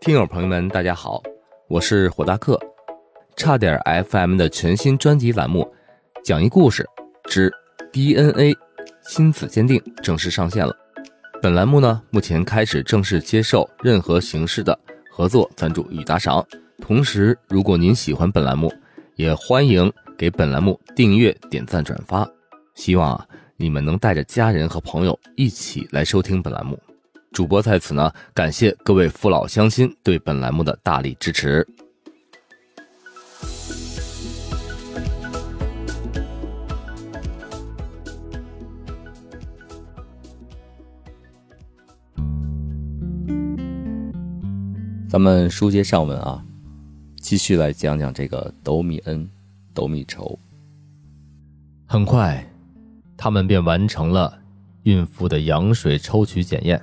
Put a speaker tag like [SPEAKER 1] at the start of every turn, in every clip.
[SPEAKER 1] 听友朋友们，大家好，我是火大客，差点 FM 的全新专辑栏目《讲一故事之 DNA 亲子鉴定》正式上线了。本栏目呢，目前开始正式接受任何形式的合作赞助与打赏。同时，如果您喜欢本栏目，也欢迎给本栏目订阅、点赞、转发。希望啊，你们能带着家人和朋友一起来收听本栏目。主播在此呢，感谢各位父老乡亲对本栏目的大力支持。咱们书接上文啊，继续来讲讲这个斗米恩、斗米仇。很快，他们便完成了孕妇的羊水抽取检验。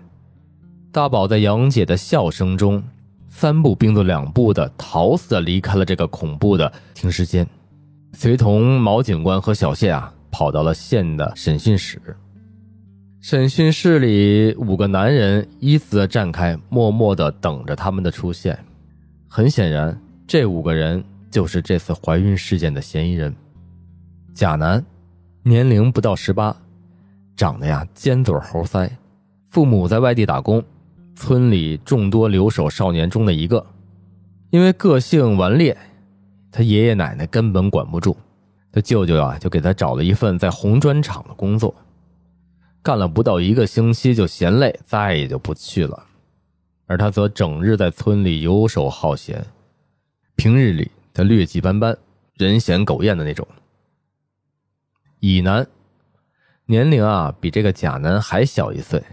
[SPEAKER 1] 大宝在杨姐的笑声中，三步并作两步的逃似的离开了这个恐怖的停尸间，随同毛警官和小谢啊，跑到了县的审讯室。审讯室里，五个男人依次的站开，默默的等着他们的出现。很显然，这五个人就是这次怀孕事件的嫌疑人。甲男，年龄不到十八，长得呀尖嘴猴腮，父母在外地打工。村里众多留守少年中的一个，因为个性顽劣，他爷爷奶奶根本管不住，他舅舅啊就给他找了一份在红砖厂的工作，干了不到一个星期就嫌累，再也就不去了，而他则整日在村里游手好闲，平日里他劣迹斑斑，人嫌狗厌的那种。乙男，年龄啊比这个甲男还小一岁。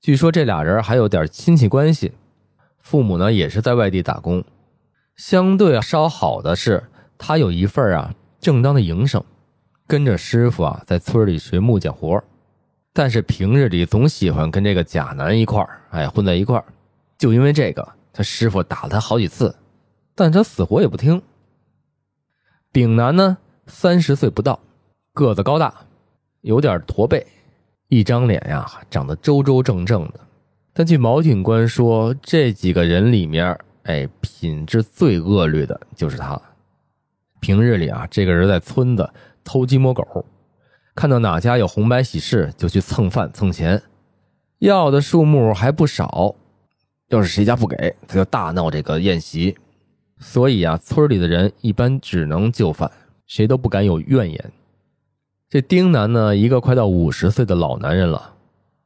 [SPEAKER 1] 据说这俩人还有点亲戚关系，父母呢也是在外地打工。相对稍好的是，他有一份啊正当的营生，跟着师傅啊在村里学木匠活。但是平日里总喜欢跟这个甲男一块儿，哎混在一块儿。就因为这个，他师傅打了他好几次，但他死活也不听。丙男呢三十岁不到，个子高大，有点驼背。一张脸呀，长得周周正正的，但据毛警官说，这几个人里面，哎，品质最恶劣的就是他。平日里啊，这个人在村子偷鸡摸狗，看到哪家有红白喜事，就去蹭饭蹭钱，要的数目还不少。要是谁家不给，他就大闹这个宴席。所以啊，村里的人一般只能就范，谁都不敢有怨言。这丁男呢，一个快到五十岁的老男人了，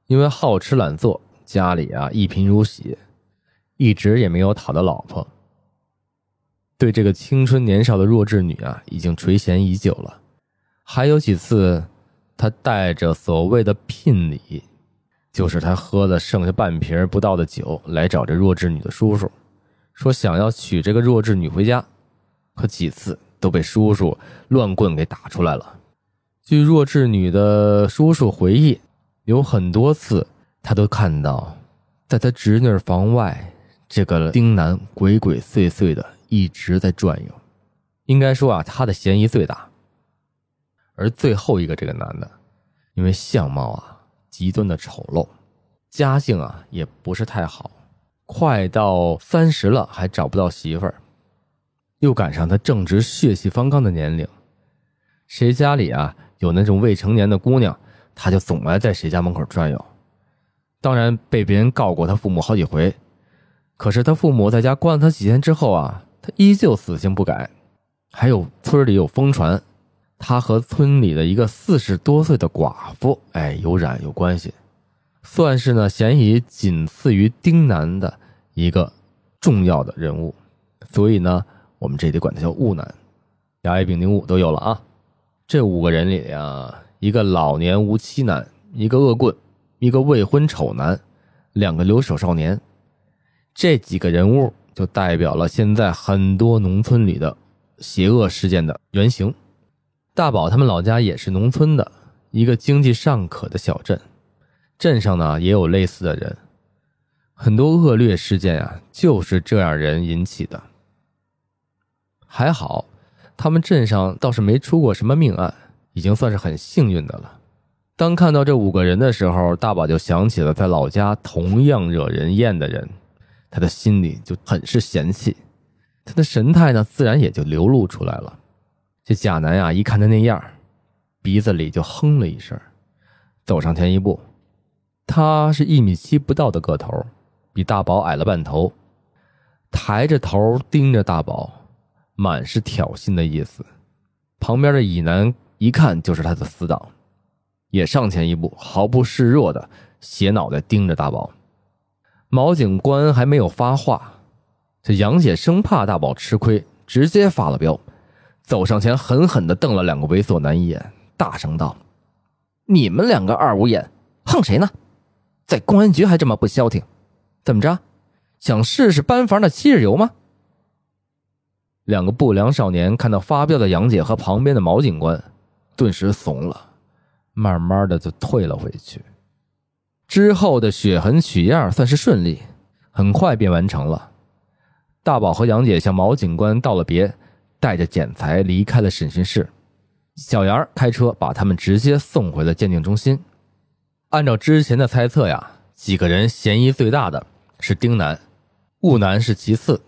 [SPEAKER 1] 因为好吃懒做，家里啊一贫如洗，一直也没有讨到老婆。对这个青春年少的弱智女啊，已经垂涎已久了。还有几次，他带着所谓的聘礼，就是他喝了剩下半瓶不到的酒，来找这弱智女的叔叔，说想要娶这个弱智女回家，可几次都被叔叔乱棍给打出来了。据弱智女的叔叔回忆，有很多次他都看到，在他侄女房外，这个丁男鬼鬼祟祟的一直在转悠。应该说啊，他的嫌疑最大。而最后一个这个男的，因为相貌啊极端的丑陋，家境啊也不是太好，快到三十了还找不到媳妇儿，又赶上他正值血气方刚的年龄，谁家里啊？有那种未成年的姑娘，他就总爱在谁家门口转悠。当然被别人告过他父母好几回，可是他父母在家关了他几天之后啊，他依旧死性不改。还有村里有疯传，他和村里的一个四十多岁的寡妇，哎，有染有关系，算是呢嫌疑仅次于丁男的一个重要的人物。所以呢，我们这得管他叫雾男，甲乙丙丁戊都有了啊。这五个人里呀，一个老年无妻男，一个恶棍，一个未婚丑男，两个留守少年，这几个人物就代表了现在很多农村里的邪恶事件的原型。大宝他们老家也是农村的一个经济尚可的小镇，镇上呢也有类似的人，很多恶劣事件啊就是这样人引起的。还好。他们镇上倒是没出过什么命案，已经算是很幸运的了。当看到这五个人的时候，大宝就想起了在老家同样惹人厌的人，他的心里就很是嫌弃，他的神态呢，自然也就流露出来了。这贾南呀，一看他那样，鼻子里就哼了一声，走上前一步。他是一米七不到的个头，比大宝矮了半头，抬着头盯着大宝，满是挑衅的意思。旁边的乙男一看就是他的死党，也上前一步，毫不示弱的斜脑袋盯着大宝。毛警官还没有发话，这杨姐生怕大宝吃亏，直接发了飙，走上前狠狠的瞪了两个猥琐男一眼，大声道：“你们两个二五眼，横谁呢？在公安局还这么不消停？怎么着，想试试班房的七日游吗？”两个不良少年看到发飙的杨姐和旁边的毛警官，顿时怂了，慢慢的就退了回去。之后的血痕取样算是顺利，很快便完成了。大宝和杨姐向毛警官道了别，带着剪裁离开了审讯室。小杨开车把他们直接送回了鉴定中心。按照之前的猜测呀，几个人嫌疑最大的是丁楠，雾楠是其次，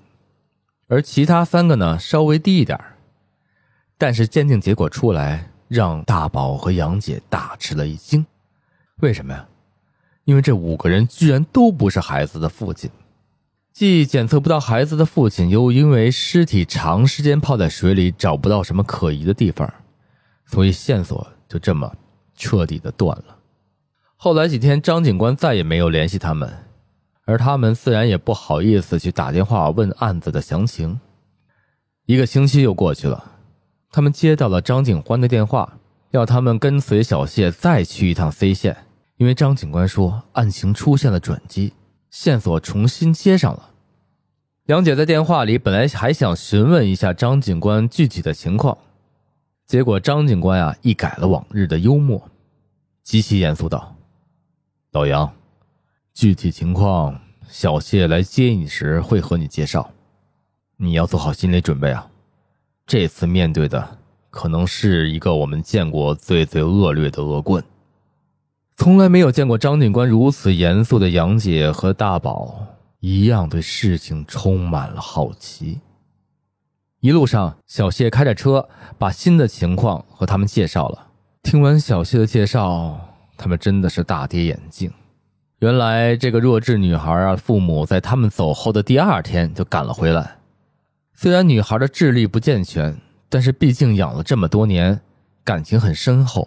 [SPEAKER 1] 而其他三个呢稍微低一点。但是鉴定结果出来，让大宝和杨姐大吃了一惊。为什么呀？因为这五个人居然都不是孩子的父亲，既检测不到孩子的父亲，又因为尸体长时间泡在水里，找不到什么可疑的地方，所以线索就这么彻底的断了。后来几天，张警官再也没有联系他们，而他们自然也不好意思去打电话问案子的详情。一个星期又过去了，他们接到了张警官的电话，要他们跟随小谢再去一趟 C 县。因为张警官说案情出现了转机，线索重新接上了。杨姐在电话里本来还想询问一下张警官具体的情况，结果张警官啊一改了往日的幽默，极其严肃道：“老杨，具体情况小谢来接你时会和你介绍，你要做好心理准备啊。这次面对的可能是一个我们见过最最恶劣的恶棍。”从来没有见过张警官如此严肃的杨姐和大宝一样对事情充满了好奇。一路上，小谢开着车把新的情况和他们介绍了。听完小谢的介绍，他们真的是大跌眼镜。原来这个弱智女孩啊，父母在他们走后的第二天就赶了回来。虽然女孩的智力不健全，但是毕竟养了这么多年，感情很深厚。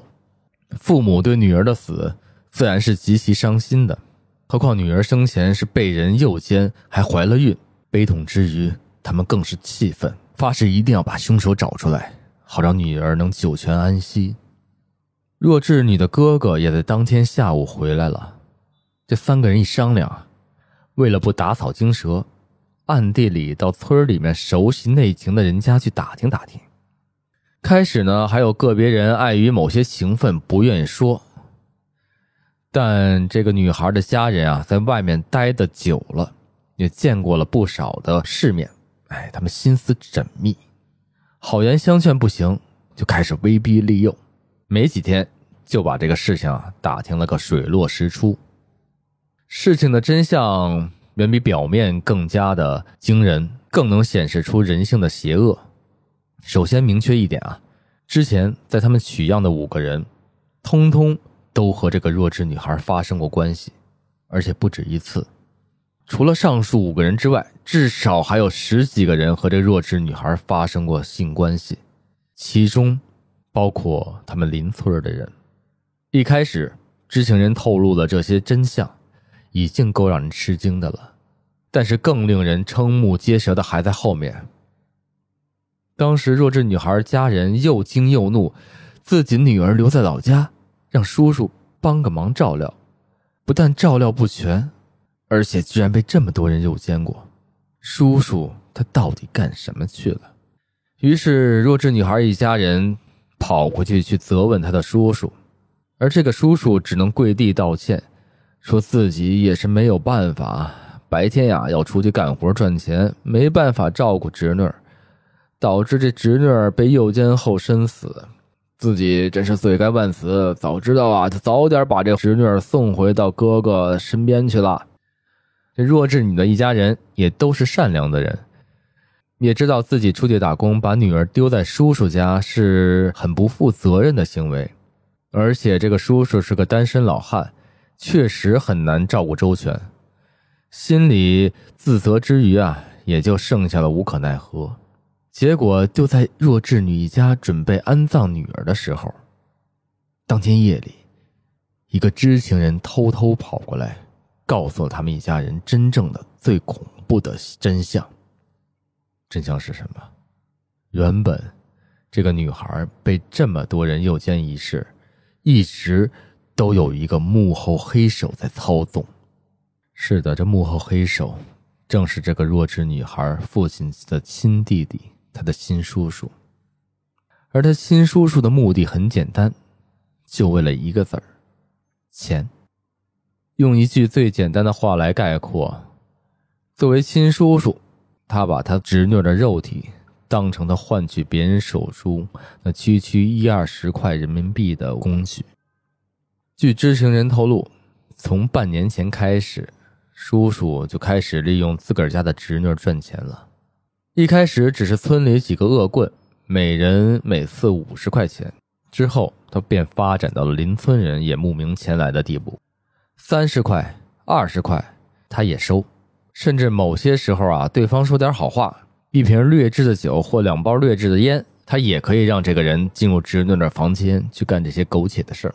[SPEAKER 1] 父母对女儿的死自然是极其伤心的，何况女儿生前是被人诱奸，还怀了孕，悲痛之余，他们更是气愤，发誓一定要把凶手找出来，好让女儿能九泉安息。弱智女的哥哥也在当天下午回来了，这三个人一商量，为了不打草惊蛇，暗地里到村里面熟悉内情的人家去打听打听。开始呢，还有个别人碍于某些情分不愿意说。但这个女孩的家人啊，在外面待的久了，也见过了不少的世面，哎，他们心思缜密，好言相劝不行，就开始威逼利诱，没几天就把这个事情啊打听了个水落石出。事情的真相远比表面更加的惊人，更能显示出人性的邪恶。首先明确一点啊，之前在他们取样的五个人，通通都和这个弱智女孩发生过关系，而且不止一次。除了上述五个人之外，至少还有十几个人和这弱智女孩发生过性关系，其中包括他们邻村的人。一开始，知情人透露了这些真相，已经够让人吃惊的了，但是更令人瞠目结舌的还在后面。当时弱智女孩家人又惊又怒，自己女儿留在老家，让叔叔帮个忙照料，不但照料不全，而且居然被这么多人诱奸过。叔叔他到底干什么去了？于是弱智女孩一家人跑过去去责问他的叔叔，而这个叔叔只能跪地道歉，说自己也是没有办法，白天呀要出去干活赚钱，没办法照顾侄女。导致这侄女被诱奸后身死，自己真是罪该万死。早知道啊，他早点把这侄女送回到哥哥身边去了。这弱智女的一家人也都是善良的人，也知道自己出去打工把女儿丢在叔叔家是很不负责任的行为，而且这个叔叔是个单身老汉，确实很难照顾周全，心里自责之余啊，也就剩下了无可奈何。结果就在弱智女一家准备安葬女儿的时候，当天夜里，一个知情人偷偷跑过来。告诉了他们一家人真正的最恐怖的真相。真相是什么？原本这个女孩被这么多人诱奸一事，一直都有一个幕后黑手在操纵。是的，这幕后黑手正是这个弱智女孩父亲的亲弟弟，他的亲叔叔。而他亲叔叔的目的很简单，就为了一个字儿：钱。用一句最简单的话来概括，作为亲叔叔，他把他侄女的肉体当成他换取别人手中那区区一二十块人民币的工具。据知情人透露，从半年前开始，叔叔就开始利用自个儿家的侄女赚钱了。一开始只是村里几个恶棍，每人每次五十块钱，之后他便发展到了邻村人也慕名前来的地步。三十块、二十块，他也收，甚至某些时候啊，对方说点好话，一瓶劣质的酒或两包劣质的烟，他也可以让这个人进入侄女的房间去干这些苟且的事儿。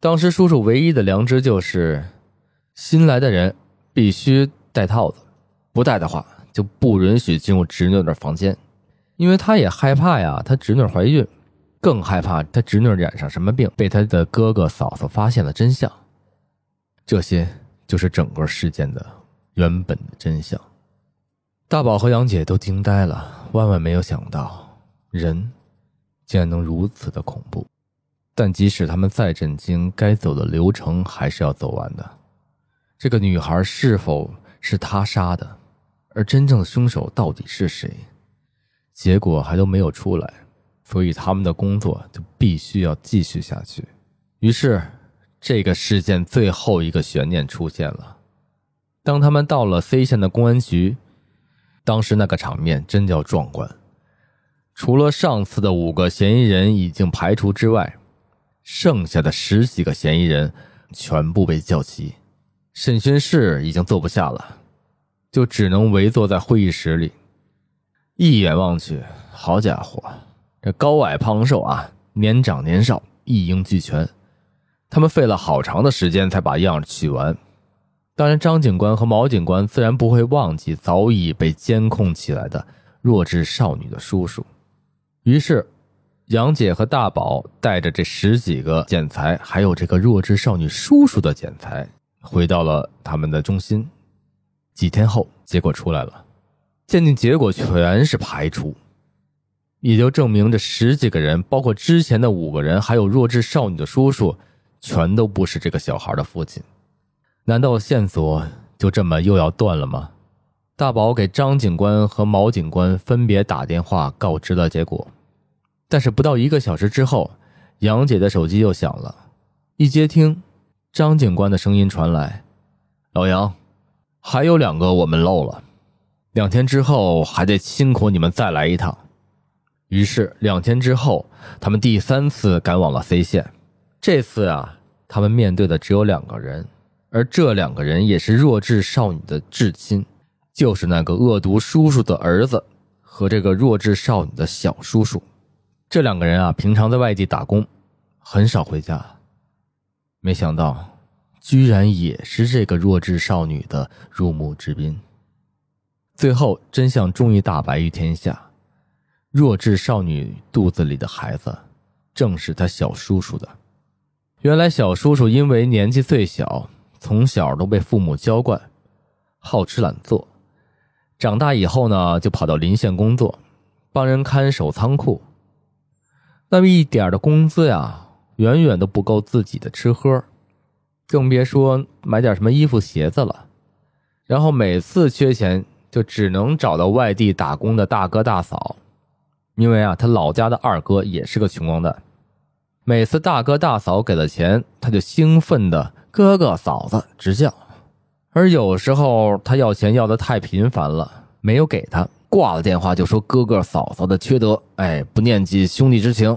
[SPEAKER 1] 当时叔叔唯一的良知就是，新来的人必须戴套子，不戴的话就不允许进入侄女的房间，因为他也害怕呀，他侄女怀孕，更害怕他侄女染上什么病，被他的哥哥嫂嫂发现了真相。这些就是整个事件的原本的真相。大宝和杨姐都惊呆了，万万没有想到人竟然能如此的恐怖。但即使他们再震惊，该走的流程还是要走完的。这个女孩是否是他杀的？而真正的凶手到底是谁？结果还都没有出来，所以他们的工作就必须要继续下去。于是。这个事件最后一个悬念出现了。当他们到了 C 县的公安局，当时那个场面真叫壮观。除了上次的五个嫌疑人已经排除之外，剩下的十几个嫌疑人全部被叫齐。审讯室已经坐不下了，就只能围坐在会议室里。一眼望去，好家伙，这高矮胖瘦啊，年长年少，一应俱全。他们费了好长的时间才把样取完，当然，张警官和毛警官自然不会忘记早已被监控起来的弱智少女的叔叔。于是，杨姐和大宝带着这十几个检材，还有这个弱智少女叔叔的检材，回到了他们的中心。几天后，结果出来了，鉴定结果全是排除，也就证明这十几个人，包括之前的五个人，还有弱智少女的叔叔。全都不是这个小孩的父亲，难道线索就这么又要断了吗？大宝给张警官和毛警官分别打电话告知了结果，但是不到一个小时之后，杨姐的手机又响了，一接听，张警官的声音传来：“老杨，还有两个我们漏了，两天之后还得辛苦你们再来一趟。”于是两天之后，他们第三次赶往了 C 县。这次啊，他们面对的只有两个人，而这两个人也是弱智少女的至亲，就是那个恶毒叔叔的儿子和这个弱智少女的小叔叔。这两个人啊，平常在外地打工，很少回家。没想到，居然也是这个弱智少女的入幕之宾。最后，真相终于大白于天下：弱智少女肚子里的孩子，正是他小叔叔的。原来小叔叔因为年纪最小，从小都被父母娇惯，好吃懒做。长大以后呢，就跑到邻县工作，帮人看守仓库。那么一点的工资呀，远远都不够自己的吃喝，更别说买点什么衣服鞋子了。然后每次缺钱，就只能找到外地打工的大哥大嫂，因为啊，他老家的二哥也是个穷光蛋。每次大哥大嫂给了钱，他就兴奋的哥哥嫂子直叫。而有时候他要钱要的太频繁了，没有给他，挂了电话就说哥哥嫂嫂的缺德，哎，不念及兄弟之情。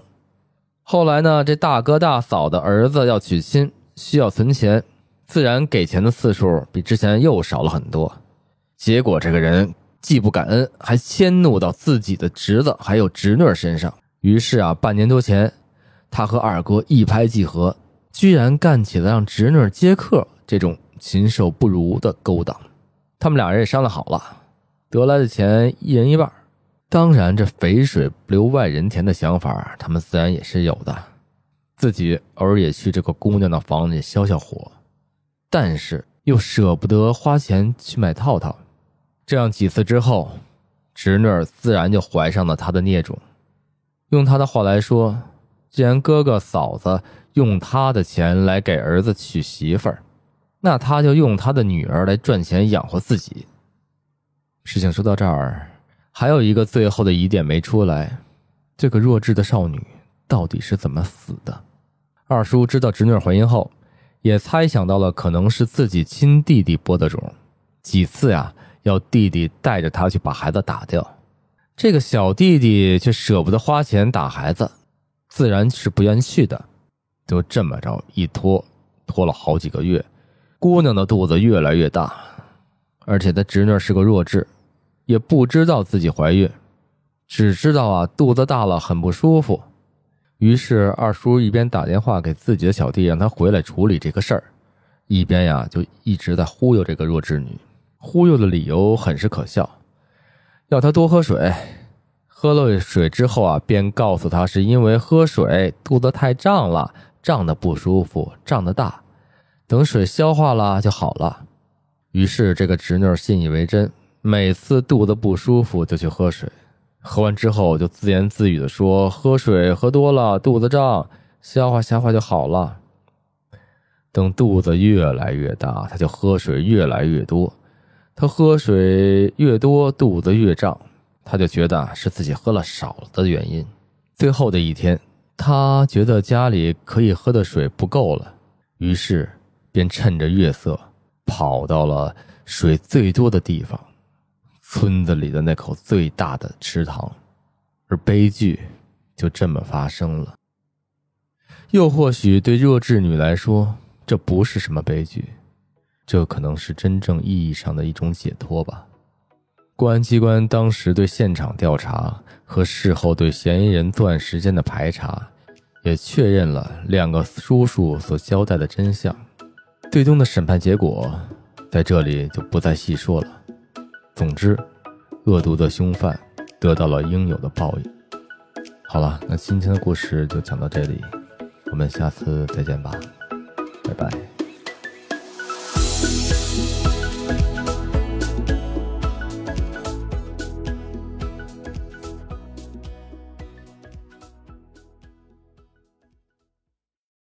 [SPEAKER 1] 后来呢，这大哥大嫂的儿子要娶亲，需要存钱，自然给钱的次数比之前又少了很多。结果这个人既不感恩，还迁怒到自己的侄子还有侄女身上。于是啊，半年多前，他和二哥一拍即合，居然干起了让侄女接客这种禽兽不如的勾当。他们俩人也商量好了，得来的钱一人一半。当然，这肥水不流外人田的想法，他们自然也是有的。自己偶尔也去这个姑娘的房里消消火，但是又舍不得花钱去买套套。这样几次之后，侄女自然就怀上了他的孽种。用他的话来说，既然哥哥嫂子用他的钱来给儿子娶媳妇儿，那他就用他的女儿来赚钱养活自己。事情说到这儿。还有一个最后的疑点没出来，这个弱智的少女到底是怎么死的？二叔知道侄女怀孕后，也猜想到了可能是自己亲弟弟播的种，几次呀要弟弟带着他去把孩子打掉，这个小弟弟却舍不得花钱打孩子，自然是不愿去的。就这么着一拖，拖了好几个月，姑娘的肚子越来越大，而且他侄女是个弱智。也不知道自己怀孕，只知道啊肚子大了很不舒服。于是二叔一边打电话给自己的小弟，让他回来处理这个事儿，一边呀就一直在忽悠这个弱智女。忽悠的理由很是可笑，要她多喝水。喝了水之后啊，便告诉她是因为喝水肚子太胀了，胀得不舒服，胀得大，等水消化了就好了。于是这个侄女信以为真。每次肚子不舒服就去喝水，喝完之后就自言自语的说：“喝水喝多了肚子胀，消化消化就好了。”等肚子越来越大，他就喝水越来越多。他喝水越多，肚子越胀，他就觉得是自己喝了少了的原因。最后的一天，他觉得家里可以喝的水不够了，于是便趁着月色跑到了水最多的地方。村子里的那口最大的池塘，而悲剧就这么发生了。又或许对弱智女来说，这不是什么悲剧，这可能是真正意义上的一种解脱吧。公安机关当时对现场调查和事后对嫌疑人作案时间的排查，也确认了两个叔叔所交代的真相。最终的审判结果，在这里就不再细说了。总之，恶毒的凶犯得到了应有的报应。好了，那今天的故事就讲到这里，我们下次再见吧，拜拜。